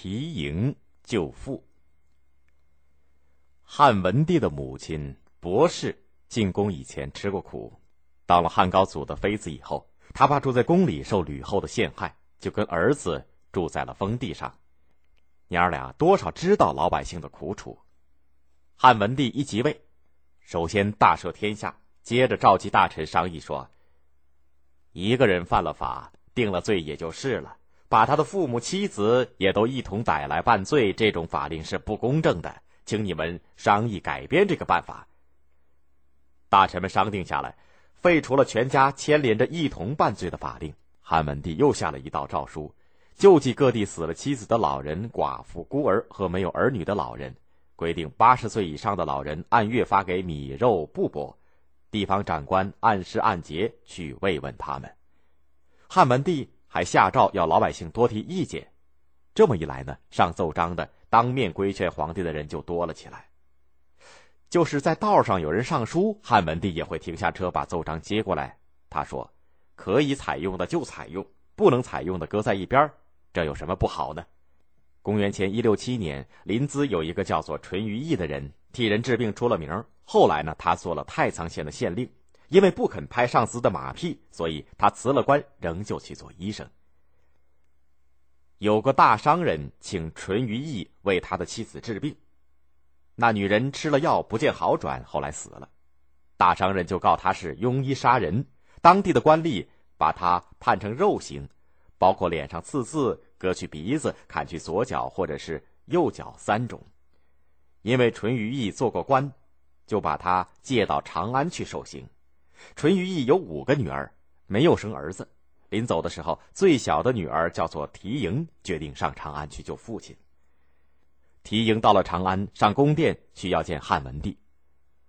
提营救父。汉文帝的母亲博氏进宫以前吃过苦，当了汉高祖的妃子以后，他怕住在宫里受吕后的陷害，就跟儿子住在了封地上。娘儿俩多少知道老百姓的苦楚。汉文帝一即位，首先大赦天下，接着召集大臣商议说：“一个人犯了法，定了罪也就是了。”把他的父母、妻子也都一同逮来办罪，这种法令是不公正的，请你们商议改变这个办法。大臣们商定下来，废除了全家牵连着一同办罪的法令。汉文帝又下了一道诏书，救济各地死了妻子的老人、寡妇、孤儿和没有儿女的老人，规定八十岁以上的老人按月发给米肉布帛，地方长官按时按节去慰问他们。汉文帝。还下诏要老百姓多提意见，这么一来呢，上奏章的当面规劝皇帝的人就多了起来。就是在道上有人上书，汉文帝也会停下车把奏章接过来。他说：“可以采用的就采用，不能采用的搁在一边这有什么不好呢？”公元前一六七年，临淄有一个叫做淳于意的人，替人治病出了名。后来呢，他做了太仓县的县令。因为不肯拍上司的马屁，所以他辞了官，仍旧去做医生。有个大商人请淳于意为他的妻子治病，那女人吃了药不见好转，后来死了。大商人就告他是庸医杀人，当地的官吏把他判成肉刑，包括脸上刺字、割去鼻子、砍去左脚或者是右脚三种。因为淳于意做过官，就把他借到长安去受刑。淳于意有五个女儿，没有生儿子。临走的时候，最小的女儿叫做缇萦，决定上长安去救父亲。缇萦到了长安，上宫殿去要见汉文帝，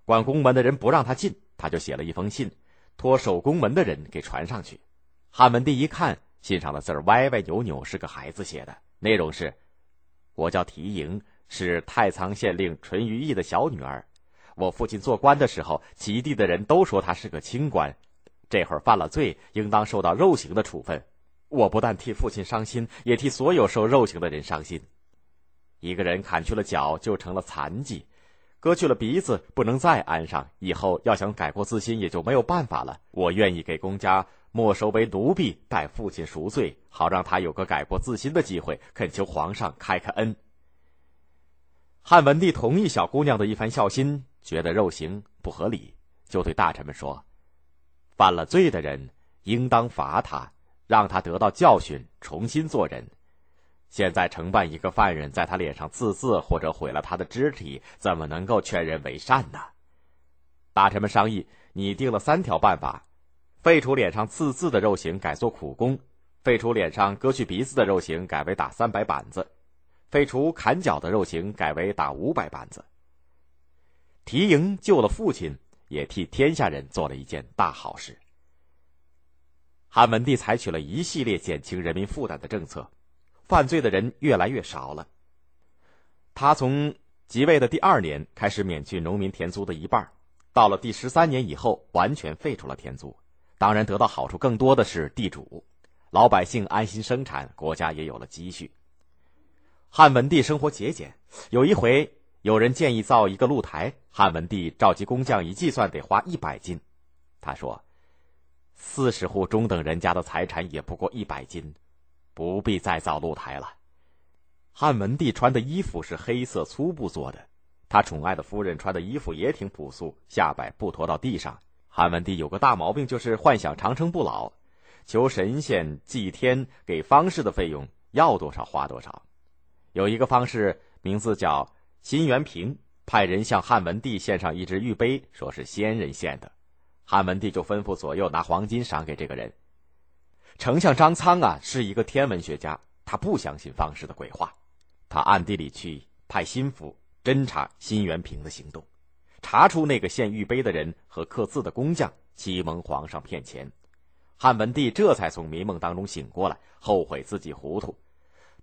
管宫门的人不让他进，他就写了一封信，托守宫门的人给传上去。汉文帝一看，信上的字儿歪歪扭扭，是个孩子写的，内容是：“我叫缇萦，是太仓县令淳于意的小女儿。”我父亲做官的时候，齐地的人都说他是个清官，这会儿犯了罪，应当受到肉刑的处分。我不但替父亲伤心，也替所有受肉刑的人伤心。一个人砍去了脚，就成了残疾；割去了鼻子，不能再安上。以后要想改过自新，也就没有办法了。我愿意给公家没收为奴婢，代父亲赎罪，好让他有个改过自新的机会。恳求皇上开开恩。汉文帝同意小姑娘的一番孝心。觉得肉刑不合理，就对大臣们说：“犯了罪的人应当罚他，让他得到教训，重新做人。现在承办一个犯人，在他脸上刺字或者毁了他的肢体，怎么能够劝人为善呢？”大臣们商议，拟定了三条办法：废除脸上刺字的肉刑，改做苦工；废除脸上割去鼻子的肉刑，改为打三百板子；废除砍脚的肉刑，改为打五百板子。提营救了父亲，也替天下人做了一件大好事。汉文帝采取了一系列减轻人民负担的政策，犯罪的人越来越少了。他从即位的第二年开始免去农民田租的一半，到了第十三年以后完全废除了田租。当然，得到好处更多的是地主，老百姓安心生产，国家也有了积蓄。汉文帝生活节俭，有一回。有人建议造一个露台，汉文帝召集工匠一计算，得花一百斤。他说：“四十户中等人家的财产也不过一百斤，不必再造露台了。”汉文帝穿的衣服是黑色粗布做的，他宠爱的夫人穿的衣服也挺朴素，下摆不拖到地上。汉文帝有个大毛病，就是幻想长生不老，求神仙祭天给方士的费用要多少花多少。有一个方士名字叫。辛元平派人向汉文帝献上一只玉杯，说是仙人献的。汉文帝就吩咐左右拿黄金赏给这个人。丞相张苍啊，是一个天文学家，他不相信方士的鬼话，他暗地里去派心腹侦查辛元平的行动，查出那个献玉杯的人和刻字的工匠欺蒙皇上骗钱。汉文帝这才从迷梦当中醒过来，后悔自己糊涂。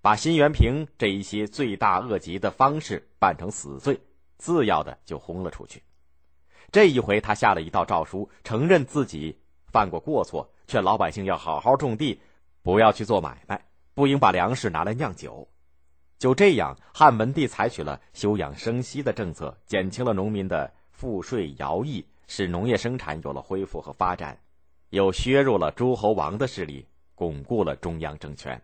把辛元平这一些罪大恶极的方式办成死罪，次要的就轰了出去。这一回，他下了一道诏书，承认自己犯过过错，劝老百姓要好好种地，不要去做买卖，不应把粮食拿来酿酒。就这样，汉文帝采取了休养生息的政策，减轻了农民的赋税徭役，使农业生产有了恢复和发展，又削弱了诸侯王的势力，巩固了中央政权。